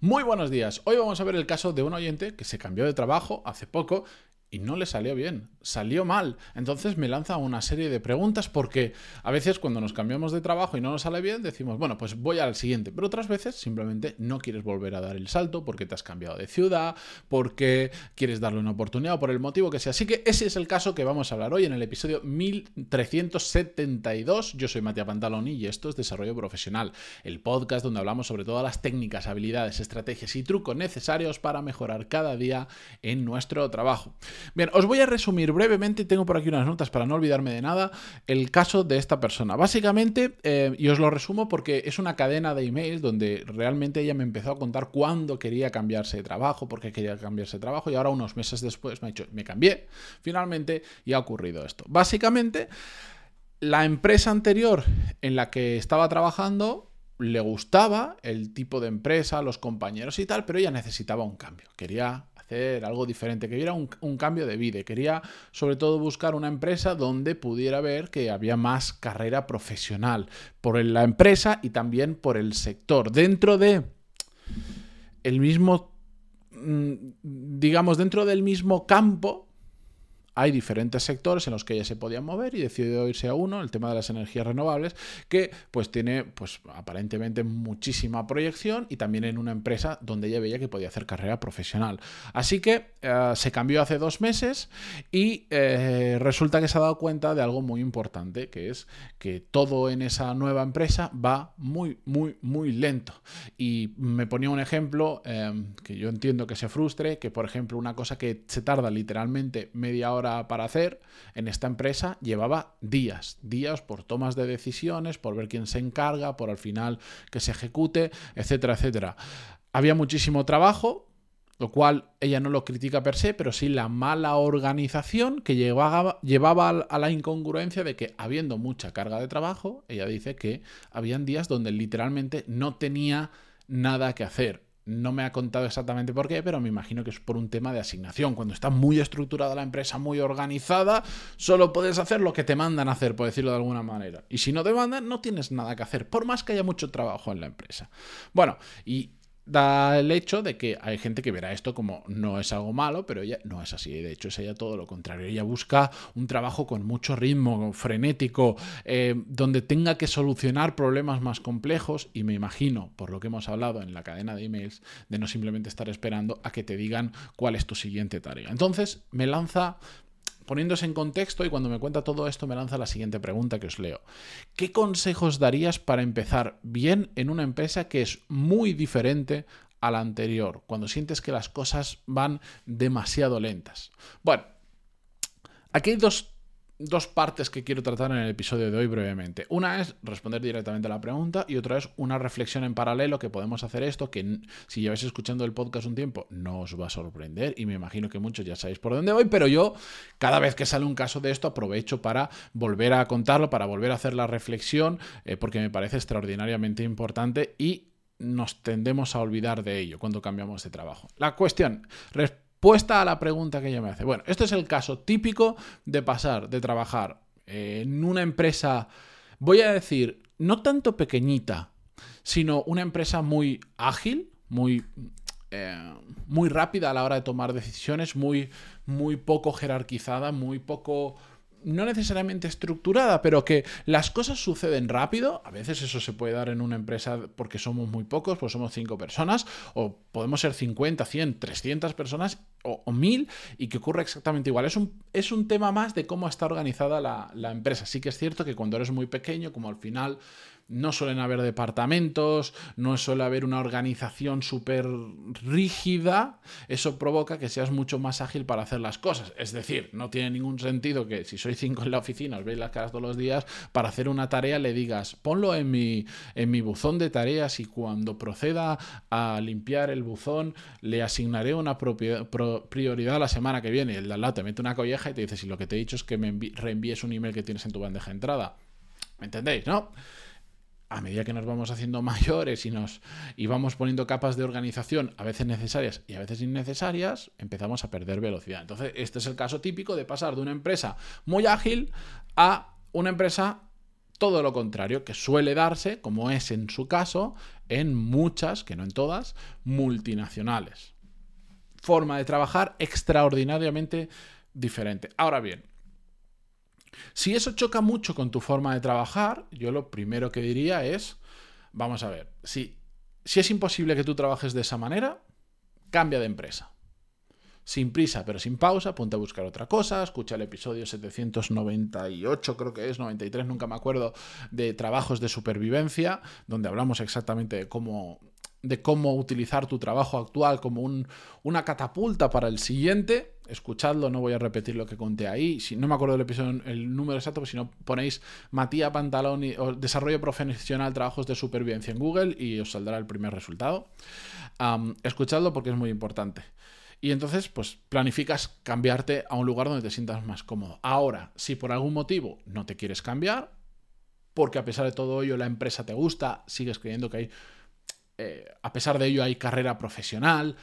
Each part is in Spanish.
Muy buenos días. Hoy vamos a ver el caso de un oyente que se cambió de trabajo hace poco y no le salió bien, salió mal. Entonces me lanza una serie de preguntas porque a veces cuando nos cambiamos de trabajo y no nos sale bien decimos, bueno, pues voy al siguiente, pero otras veces simplemente no quieres volver a dar el salto porque te has cambiado de ciudad, porque quieres darle una oportunidad o por el motivo que sea. Así que ese es el caso que vamos a hablar hoy en el episodio 1372. Yo soy Matías Pantaloni y esto es Desarrollo Profesional, el podcast donde hablamos sobre todas las técnicas, habilidades, estrategias y trucos necesarios para mejorar cada día en nuestro trabajo. Bien, os voy a resumir brevemente, tengo por aquí unas notas para no olvidarme de nada, el caso de esta persona. Básicamente, eh, y os lo resumo porque es una cadena de emails donde realmente ella me empezó a contar cuándo quería cambiarse de trabajo, por qué quería cambiarse de trabajo, y ahora unos meses después me ha dicho, me cambié finalmente y ha ocurrido esto. Básicamente, la empresa anterior en la que estaba trabajando le gustaba el tipo de empresa, los compañeros y tal, pero ella necesitaba un cambio. Quería hacer algo diferente, quería un, un cambio de vida, quería sobre todo buscar una empresa donde pudiera ver que había más carrera profesional por la empresa y también por el sector. Dentro de el mismo, mm, digamos, dentro del mismo campo, hay diferentes sectores en los que ella se podía mover y decidió irse a uno, el tema de las energías renovables, que pues tiene pues aparentemente muchísima proyección y también en una empresa donde ella veía que podía hacer carrera profesional. Así que eh, se cambió hace dos meses y eh, resulta que se ha dado cuenta de algo muy importante, que es que todo en esa nueva empresa va muy, muy, muy lento. Y me ponía un ejemplo eh, que yo entiendo que se frustre, que por ejemplo una cosa que se tarda literalmente media hora para, hacer en esta empresa llevaba días, días por tomas de decisiones, por ver quién se encarga, por al final que se ejecute, etcétera, etcétera. Había muchísimo trabajo, lo cual ella no lo critica per se, pero sí la mala organización que llevaba, llevaba a la incongruencia de que habiendo mucha carga de trabajo, ella dice que habían días donde literalmente no tenía nada que hacer. No me ha contado exactamente por qué, pero me imagino que es por un tema de asignación. Cuando está muy estructurada la empresa, muy organizada, solo puedes hacer lo que te mandan hacer, por decirlo de alguna manera. Y si no te mandan, no tienes nada que hacer, por más que haya mucho trabajo en la empresa. Bueno, y da el hecho de que hay gente que verá esto como no es algo malo, pero ella no es así. De hecho, es ella todo lo contrario. Ella busca un trabajo con mucho ritmo, frenético, eh, donde tenga que solucionar problemas más complejos y me imagino, por lo que hemos hablado en la cadena de emails, de no simplemente estar esperando a que te digan cuál es tu siguiente tarea. Entonces, me lanza poniéndose en contexto y cuando me cuenta todo esto me lanza la siguiente pregunta que os leo. ¿Qué consejos darías para empezar bien en una empresa que es muy diferente a la anterior, cuando sientes que las cosas van demasiado lentas? Bueno, aquí hay dos dos partes que quiero tratar en el episodio de hoy brevemente. Una es responder directamente a la pregunta y otra es una reflexión en paralelo que podemos hacer esto, que si lleváis escuchando el podcast un tiempo no os va a sorprender y me imagino que muchos ya sabéis por dónde voy, pero yo cada vez que sale un caso de esto aprovecho para volver a contarlo, para volver a hacer la reflexión, eh, porque me parece extraordinariamente importante y nos tendemos a olvidar de ello cuando cambiamos de trabajo. La cuestión, Puesta a la pregunta que ella me hace. Bueno, esto es el caso típico de pasar de trabajar en una empresa, voy a decir, no tanto pequeñita, sino una empresa muy ágil, muy, eh, muy rápida a la hora de tomar decisiones, muy, muy poco jerarquizada, muy poco no necesariamente estructurada, pero que las cosas suceden rápido. A veces eso se puede dar en una empresa porque somos muy pocos, pues somos cinco personas, o podemos ser 50, 100, 300 personas o, mil y que ocurre exactamente igual. Es un, es un tema más de cómo está organizada la, la empresa. Sí que es cierto que cuando eres muy pequeño, como al final no suelen haber departamentos, no suele haber una organización súper rígida, eso provoca que seas mucho más ágil para hacer las cosas. Es decir, no tiene ningún sentido que si sois cinco en la oficina, os veis las caras todos los días, para hacer una tarea le digas, ponlo en mi, en mi buzón de tareas y cuando proceda a limpiar el buzón, le asignaré una prioridad la semana que viene. El de al lado te mete una colleja y te dice, si lo que te he dicho es que me reenvíes un email que tienes en tu bandeja de entrada. ¿Me entendéis? ¿No? A medida que nos vamos haciendo mayores y nos y vamos poniendo capas de organización a veces necesarias y a veces innecesarias, empezamos a perder velocidad. Entonces, este es el caso típico de pasar de una empresa muy ágil a una empresa Todo lo contrario, que suele darse, como es en su caso, en muchas, que no en todas, multinacionales. Forma de trabajar extraordinariamente diferente. Ahora bien, si eso choca mucho con tu forma de trabajar, yo lo primero que diría es, vamos a ver, si, si es imposible que tú trabajes de esa manera, cambia de empresa sin prisa pero sin pausa, ponte a buscar otra cosa, escucha el episodio 798, creo que es, 93, nunca me acuerdo, de trabajos de supervivencia, donde hablamos exactamente de cómo de cómo utilizar tu trabajo actual como un, una catapulta para el siguiente. Escuchadlo, no voy a repetir lo que conté ahí. Si no me acuerdo del episodio, el número exacto, pero si no ponéis Matías Pantalón y desarrollo profesional, trabajos de supervivencia en Google y os saldrá el primer resultado. escuchadlo porque es muy importante. Y entonces, pues planificas cambiarte a un lugar donde te sientas más cómodo. Ahora, si por algún motivo no te quieres cambiar, porque a pesar de todo ello la empresa te gusta, sigues creyendo que hay, eh, a pesar de ello hay carrera profesional,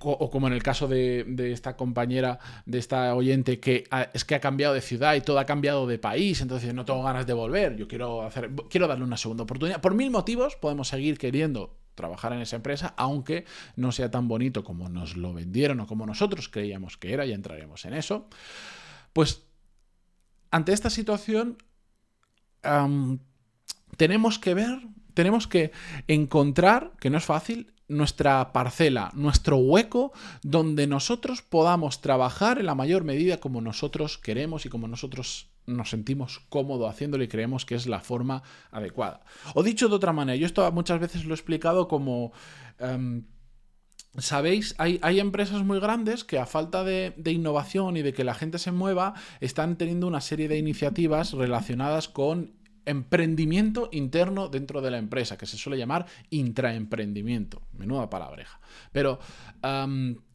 o como en el caso de, esta compañera, de esta oyente, que es que ha cambiado de ciudad y todo ha cambiado de país, entonces no tengo ganas de volver, yo quiero, hacer, quiero darle una segunda oportunidad. Por mil motivos podemos seguir queriendo trabajar en esa empresa, aunque no sea tan bonito como nos lo vendieron o como nosotros creíamos que era, ya entraremos en eso. Pues ante esta situación tenemos que ver, tenemos que encontrar, que no es fácil, nuestra parcela, nuestro hueco, donde nosotros podamos trabajar en la mayor medida como nosotros queremos y como nosotros nos sentimos cómodos haciéndolo y creemos que es la forma adecuada. O dicho de otra manera, yo esto muchas veces lo he explicado como... Em, Sabéis, hay, empresas muy grandes que a falta de, innovación y de que la gente se mueva, están teniendo una serie de iniciativas relacionadas con emprendimiento interno dentro de la empresa, que se suele llamar intraemprendimiento. Menuda palabreja. Pero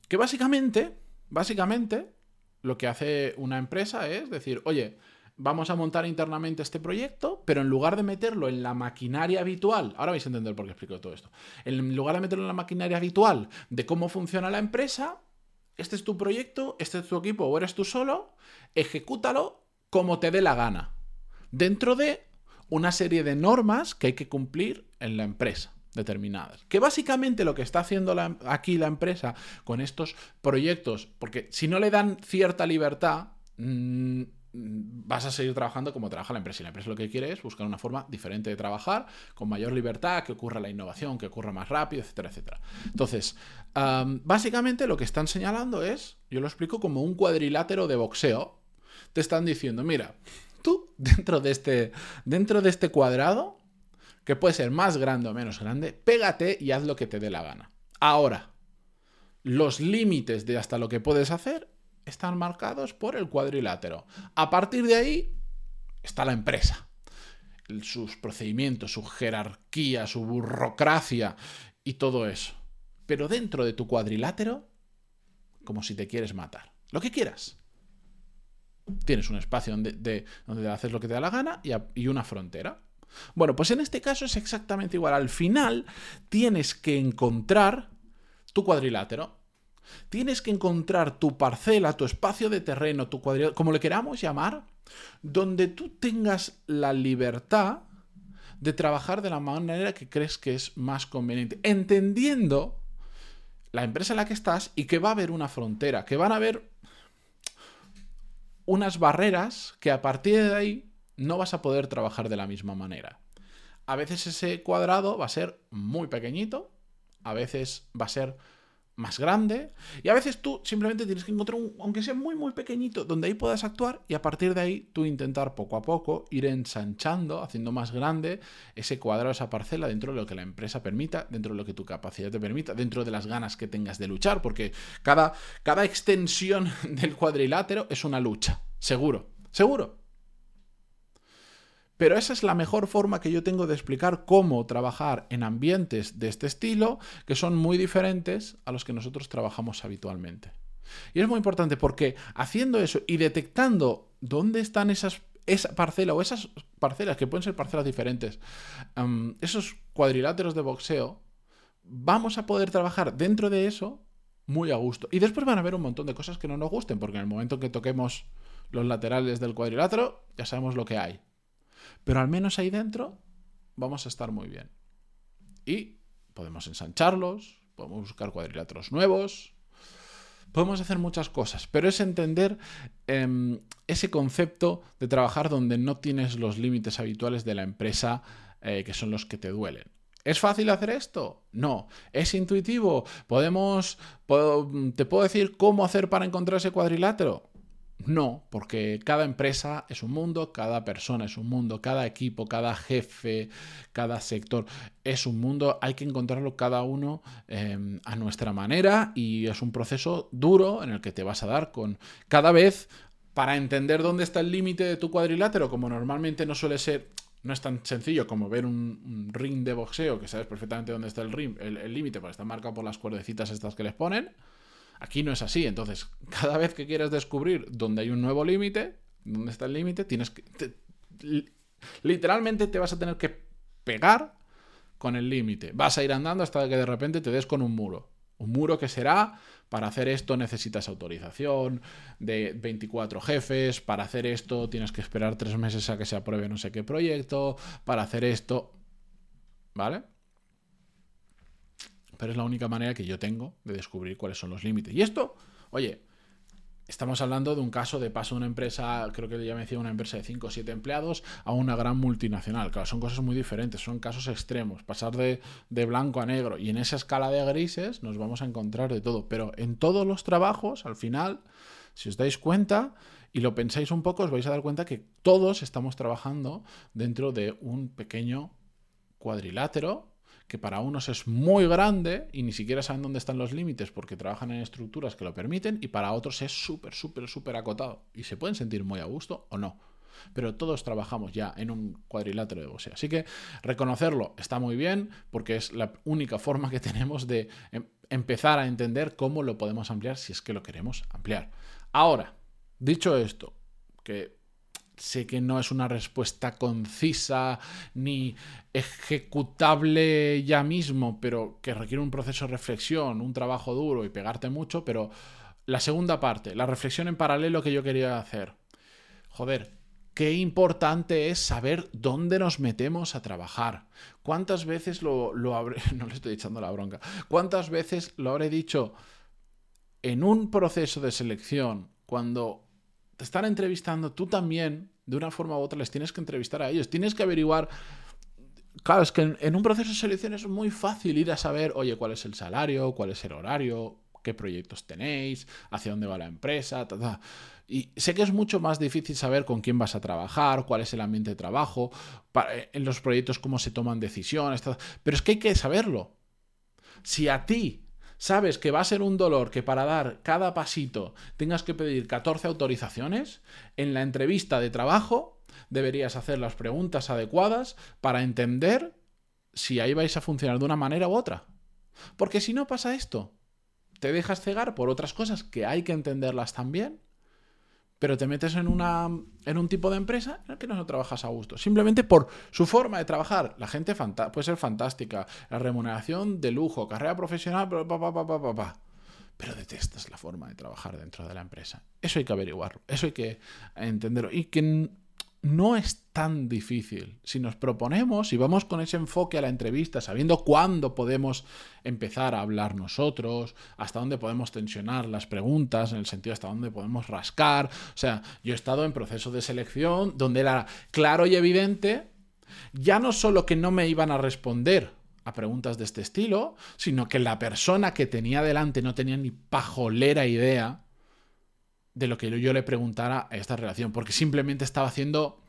que básicamente, básicamente, lo que hace una empresa es decir, oye, vamos a montar internamente este proyecto, pero en lugar de meterlo en la maquinaria habitual, ahora vais a entender por qué explico todo esto, en lugar de meterlo en la maquinaria habitual de cómo funciona la empresa, este es tu proyecto, este es tu equipo o eres tú solo, ejecútalo como te dé la gana, dentro de una serie de normas que hay que cumplir en la empresa determinadas. Que básicamente lo que está haciendo aquí la empresa con estos proyectos, porque si no le dan cierta libertad, mm, vas a seguir trabajando como trabaja la empresa. Y la empresa lo que quiere es buscar una forma diferente de trabajar, con mayor libertad, que ocurra la innovación, que ocurra más rápido, etcétera, etcétera. Entonces, básicamente lo que están señalando es, yo lo explico como un cuadrilátero de boxeo. Te están diciendo, mira, tú dentro de este, dentro de este cuadrado, que puede ser más grande o menos grande, pégate y haz lo que te dé la gana. Ahora, los límites de hasta lo que puedes hacer están marcados por el cuadrilátero. A partir de ahí está la empresa. Sus procedimientos, su jerarquía, su burocracia y todo eso. Pero dentro de tu cuadrilátero, como si te quieres matar. Lo que quieras. Tienes un espacio donde, donde haces lo que te da la gana y, una frontera. Bueno, pues en este caso es exactamente igual. Al final tienes que encontrar tu cuadrilátero. Tienes que encontrar tu parcela, tu espacio de terreno, tu cuadrilátero, como le queramos llamar, donde tú tengas la libertad de trabajar de la manera que crees que es más conveniente, entendiendo la empresa en la que estás y que va a haber una frontera, que van a haber unas barreras que a partir de ahí no vas a poder trabajar de la misma manera. A veces ese cuadrado va a ser muy pequeñito, a veces va a ser más grande. Y a veces tú simplemente tienes que encontrar un, aunque sea muy, muy pequeñito, donde ahí puedas actuar y a partir de ahí tú intentar poco a poco ir ensanchando, haciendo más grande ese cuadrado, esa parcela dentro de lo que la empresa permita, dentro de lo que tu capacidad te permita, dentro de las ganas que tengas de luchar, porque cada, cada extensión del cuadrilátero es una lucha, seguro, seguro. Pero esa es la mejor forma que yo tengo de explicar cómo trabajar en ambientes de este estilo, que son muy diferentes a los que nosotros trabajamos habitualmente. Y es muy importante porque haciendo eso y detectando dónde están esas esa parcela o esas parcelas que pueden ser parcelas diferentes, esos cuadriláteros de boxeo, vamos a poder trabajar dentro de eso muy a gusto. Y después van a haber un montón de cosas que no nos gusten, porque en el momento en que toquemos los laterales del cuadrilátero, ya sabemos lo que hay. Pero al menos ahí dentro vamos a estar muy bien. Y podemos ensancharlos, podemos buscar cuadriláteros nuevos, podemos hacer muchas cosas, pero es entender em, ese concepto de trabajar donde no tienes los límites habituales de la empresa eh, que son los que te duelen. ¿Es fácil hacer esto? No. ¿Es intuitivo? ¿Podemos, ¿Te puedo decir cómo hacer para encontrar ese cuadrilátero? No, porque cada empresa es un mundo, cada persona es un mundo, cada equipo, cada jefe, cada sector es un mundo, hay que encontrarlo cada uno em, a nuestra manera y es un proceso duro en el que te vas a dar con cada vez para entender dónde está el límite de tu cuadrilátero, como normalmente no suele ser, no es tan sencillo como ver un, ring de boxeo, que sabes perfectamente dónde está el ring, el límite, porque está marcado por las cuerdecitas estas que les ponen. Aquí no es así. Entonces, cada vez que quieres descubrir dónde hay un nuevo límite, dónde está el límite, tienes que. literalmente te vas a tener que pegar con el límite. Vas a ir andando hasta que de repente te des con un muro. Un muro que será, para hacer esto necesitas autorización de 24 jefes, para hacer esto tienes que esperar tres meses a que se apruebe no sé qué proyecto, para hacer esto... ¿Vale? Pero es la única manera que yo tengo de descubrir cuáles son los límites. Y esto, oye, estamos hablando de un caso de paso de una empresa, creo que ya me decía una empresa de 5 o 7 empleados, a una gran multinacional. Claro, son cosas muy diferentes, son casos extremos, pasar de, de blanco a negro. Y en esa escala de grises nos vamos a encontrar de todo. Pero en todos los trabajos, al final, si os dais cuenta, y lo pensáis un poco, os vais a dar cuenta que todos estamos trabajando dentro de un pequeño cuadrilátero que para unos es muy grande y ni siquiera saben dónde están los límites porque trabajan en estructuras que lo permiten y para otros es súper, súper, súper acotado y se pueden sentir muy a gusto o no. Pero todos trabajamos ya en un cuadrilátero de boxeo. Así que reconocerlo está muy bien porque es la única forma que tenemos de em, empezar a entender cómo lo podemos ampliar si es que lo queremos ampliar. Ahora, dicho esto, que sé que no es una respuesta concisa ni ejecutable ya mismo, pero que requiere un proceso de reflexión, un trabajo duro y pegarte mucho, pero la segunda parte, la reflexión en paralelo que yo quería hacer. Joder, qué importante es saber dónde nos metemos a trabajar. ¿Cuántas veces lo, lo habré... no le estoy echando la bronca. ¿Cuántas veces lo habré dicho en un proceso de selección cuando te están entrevistando, tú también, de una forma u otra, les tienes que entrevistar a ellos. Tienes que averiguar. Claro, es que en, un proceso de selección es muy fácil ir a saber, oye, cuál es el salario, cuál es el horario, qué proyectos tenéis, hacia dónde va la empresa, Y sé que es mucho más difícil saber con quién vas a trabajar, cuál es el ambiente de trabajo, en los proyectos cómo se toman decisiones, pero es que hay que saberlo. Si a ti sabes que va a ser un dolor que para dar cada pasito tengas que pedir 14 autorizaciones, en la entrevista de trabajo deberías hacer las preguntas adecuadas para entender si ahí vais a funcionar de una manera u otra. Porque si no pasa esto, te dejas cegar por otras cosas que hay que entenderlas también pero te metes en, una, en un tipo de empresa en el que no trabajas a gusto. Simplemente por su forma de trabajar. La gente puede ser fantástica, la remuneración de lujo, carrera profesional, pa, pa, pero detestas la forma de trabajar dentro de la empresa. Eso hay que averiguarlo, eso hay que entenderlo. Y que no es tan difícil. Si nos proponemos y vamos con ese enfoque a la entrevista, sabiendo cuándo podemos empezar a hablar nosotros, hasta dónde podemos tensionar las preguntas, en el sentido hasta dónde podemos rascar. O sea, yo he estado en procesos de selección donde era claro y evidente, ya no solo que no me iban a responder a preguntas de este estilo, sino que la persona que tenía delante no tenía ni pajolera idea de lo que yo le preguntara a esta relación, porque simplemente estaba haciendo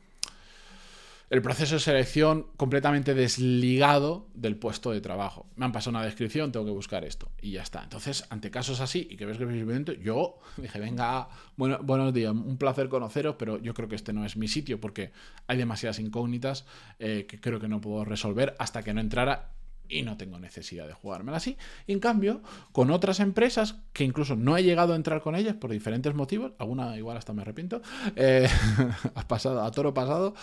el proceso de selección completamente desligado del puesto de trabajo. Me han pasado una descripción, tengo que buscar esto y ya está. Entonces, ante casos así y que ves que simplemente yo dije, venga, bueno, buenos días, un placer conoceros, pero yo creo que este no es mi sitio porque hay demasiadas incógnitas eh, que creo que no puedo resolver hasta que no entrara y no tengo necesidad de jugármela así. En cambio, con otras empresas que incluso no he llegado a entrar con ellas por diferentes motivos, alguna igual hasta me arrepiento, eh, ha pasado, a toro pasado,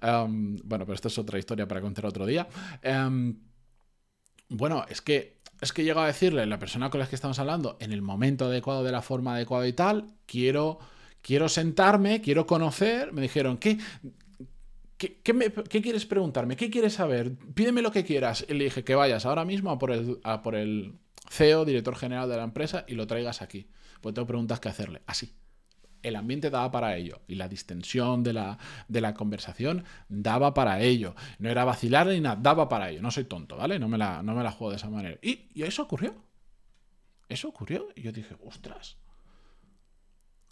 em, bueno, pero esto es otra historia para contar otro día. Em, bueno, es que es que he llegado a decirle a la persona con la que estamos hablando, en el momento adecuado, de la forma adecuada y tal, quiero, quiero sentarme, quiero conocer, me dijeron, ¿qué? ¿Qué, quieres preguntarme? ¿Qué quieres saber? Pídeme lo que quieras. Le dije que vayas ahora mismo a por el, a por el CEO, director general de la empresa, y lo traigas aquí. Pues tengo preguntas que hacerle. Así el ambiente daba para ello y la distensión de la, de la, conversación daba para ello. No era vacilar ni nada, daba para ello. No soy tonto, ¿vale? No me la, no me la juego de esa manera. Y, y eso ocurrió. Eso ocurrió. Y yo dije, ostras.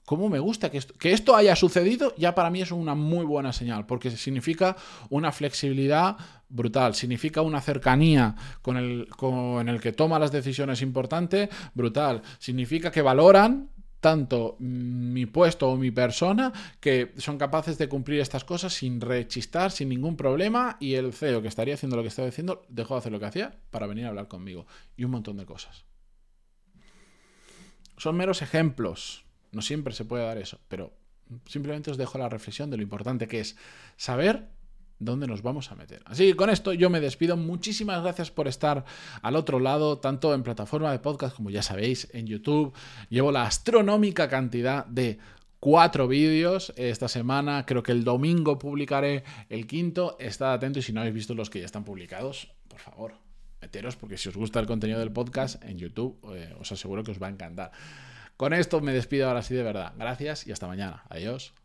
¿Cómo me gusta que esto, haya sucedido? Ya para mí es una muy buena señal, porque significa una flexibilidad brutal, significa una cercanía con el, con el que toma las decisiones importantes, brutal, significa que valoran tanto mi puesto o mi persona que son capaces de cumplir estas cosas sin rechistar, sin ningún problema y el CEO que estaría haciendo lo que estaba haciendo dejó de hacer lo que hacía para venir a hablar conmigo y un montón de cosas. Son meros ejemplos, no siempre se puede dar eso, pero simplemente os dejo la reflexión de lo importante que es saber dónde nos vamos a meter. Así que con esto yo me despido. Muchísimas gracias por estar al otro lado, tanto en plataforma de podcast como ya sabéis, en YouTube. Llevo la astronómica cantidad de cuatro vídeos esta semana. Creo que el domingo publicaré el quinto. Estad atentos y si no habéis visto los que ya están publicados, por favor, meteros porque si os gusta el contenido del podcast en YouTube, eh, os aseguro que os va a encantar. Con esto me despido ahora sí de verdad. Gracias y hasta mañana. Adiós.